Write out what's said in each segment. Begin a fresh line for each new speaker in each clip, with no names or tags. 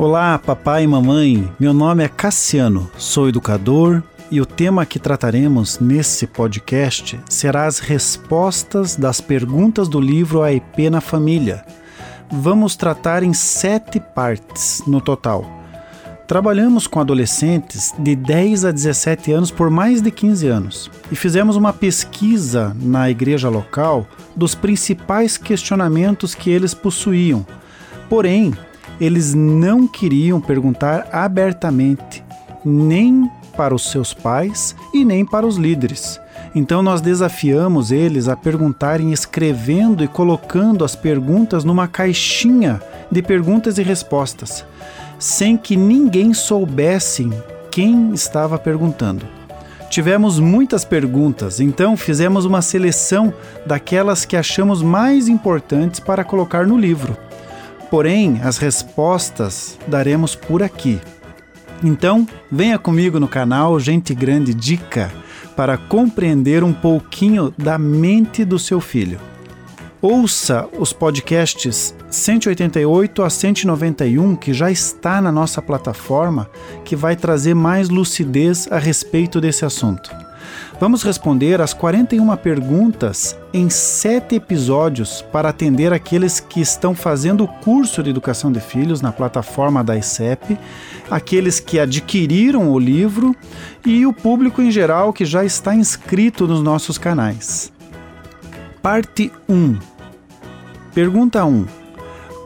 Olá, papai e mamãe. Meu nome é Cassiano, sou educador e o tema que trataremos nesse podcast será as respostas das perguntas do livro A EP na Família. Vamos tratar em sete partes no total. Trabalhamos com adolescentes de 10 a 17 anos por mais de 15 anos e fizemos uma pesquisa na igreja local dos principais questionamentos que eles possuíam. Porém, eles não queriam perguntar abertamente, nem para os seus pais e nem para os líderes. Então nós desafiamos eles a perguntarem escrevendo e colocando as perguntas numa caixinha de perguntas e respostas, sem que ninguém soubesse quem estava perguntando. Tivemos muitas perguntas, então fizemos uma seleção daquelas que achamos mais importantes para colocar no livro. Porém, as respostas daremos por aqui. Então, venha comigo no canal Gente Grande Dica para compreender um pouquinho da mente do seu filho. Ouça os podcasts 188 a 191 que já está na nossa plataforma, que vai trazer mais lucidez a respeito desse assunto. Vamos responder as 41 perguntas em sete episódios para atender aqueles que estão fazendo o curso de educação de filhos na plataforma da ICEP, aqueles que adquiriram o livro e o público em geral que já está inscrito nos nossos canais. Parte 1 Pergunta 1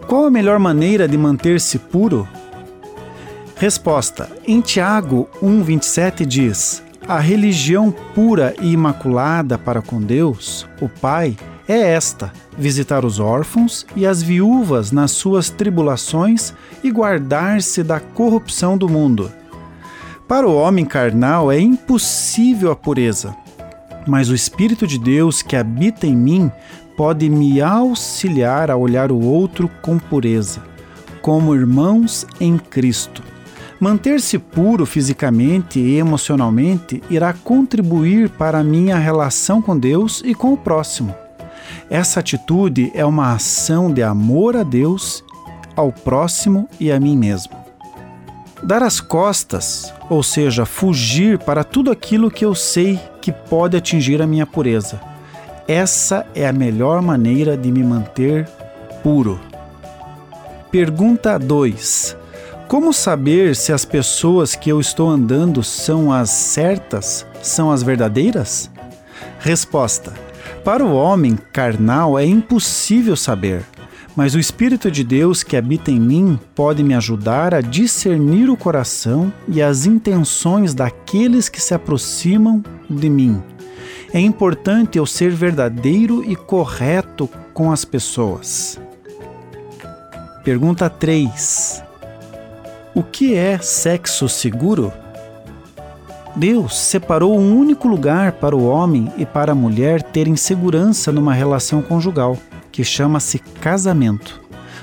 Qual a melhor maneira de manter-se puro? Resposta: Em Tiago 1,27 diz: a religião pura e imaculada para com Deus, o Pai, é esta: visitar os órfãos e as viúvas nas suas tribulações e guardar-se da corrupção do mundo. Para o homem carnal é impossível a pureza, mas o Espírito de Deus que habita em mim pode me auxiliar a olhar o outro com pureza, como irmãos em Cristo. Manter-se puro fisicamente e emocionalmente irá contribuir para a minha relação com Deus e com o próximo. Essa atitude é uma ação de amor a Deus, ao próximo e a mim mesmo. Dar as costas, ou seja, fugir para tudo aquilo que eu sei que pode atingir a minha pureza. Essa é a melhor maneira de me manter puro. Pergunta 2. Como saber se as pessoas que eu estou andando são as certas, são as verdadeiras? Resposta: Para o homem carnal é impossível saber, mas o Espírito de Deus que habita em mim pode me ajudar a discernir o coração e as intenções daqueles que se aproximam de mim. É importante eu ser verdadeiro e correto com as pessoas. Pergunta 3. O que é sexo seguro? Deus separou um único lugar para o homem e para a mulher terem segurança numa relação conjugal, que chama-se casamento.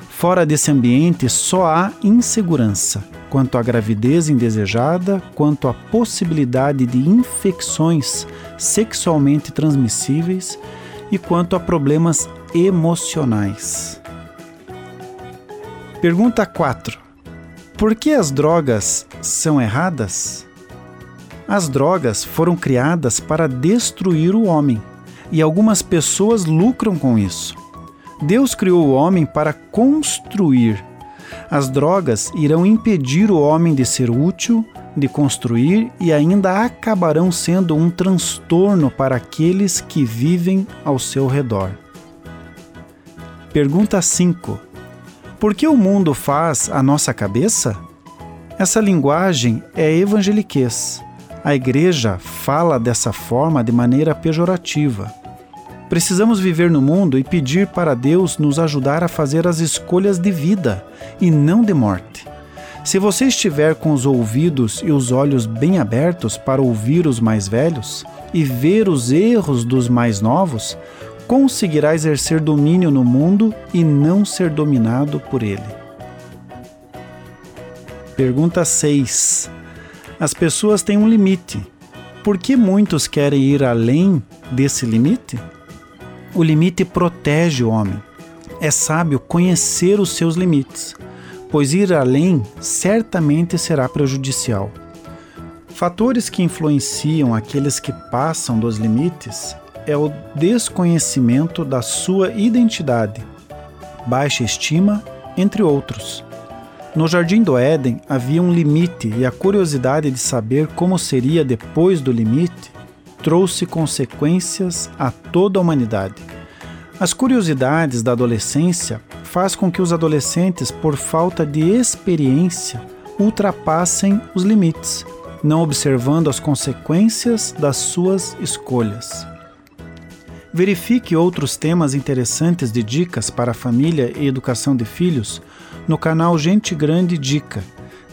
Fora desse ambiente só há insegurança quanto à gravidez indesejada, quanto à possibilidade de infecções sexualmente transmissíveis e quanto a problemas emocionais. Pergunta 4. Por que as drogas são erradas? As drogas foram criadas para destruir o homem e algumas pessoas lucram com isso. Deus criou o homem para construir. As drogas irão impedir o homem de ser útil, de construir e ainda acabarão sendo um transtorno para aqueles que vivem ao seu redor. Pergunta 5. Por que o mundo faz a nossa cabeça? Essa linguagem é evangeliquez. A igreja fala dessa forma de maneira pejorativa. Precisamos viver no mundo e pedir para Deus nos ajudar a fazer as escolhas de vida e não de morte. Se você estiver com os ouvidos e os olhos bem abertos para ouvir os mais velhos e ver os erros dos mais novos, conseguirá exercer domínio no mundo e não ser dominado por ele. Pergunta 6. As pessoas têm um limite. Por que muitos querem ir além desse limite? O limite protege o homem. É sábio conhecer os seus limites. pois ir além certamente será prejudicial. Fatores que influenciam aqueles que passam dos limites é o desconhecimento da sua identidade, baixa estima, entre outros. No Jardim do Éden havia um limite e a curiosidade de saber como seria depois do limite trouxe consequências a toda a humanidade. As curiosidades da adolescência faz com que os adolescentes, por falta de experiência, ultrapassem os limites, não observando as consequências das suas escolhas. Verifique outros temas interessantes de dicas para família e educação de filhos no canal Gente Grande Dica.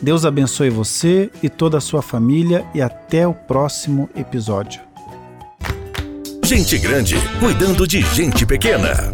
Deus abençoe você e toda a sua família e até o próximo episódio.
Gente Grande cuidando de gente pequena.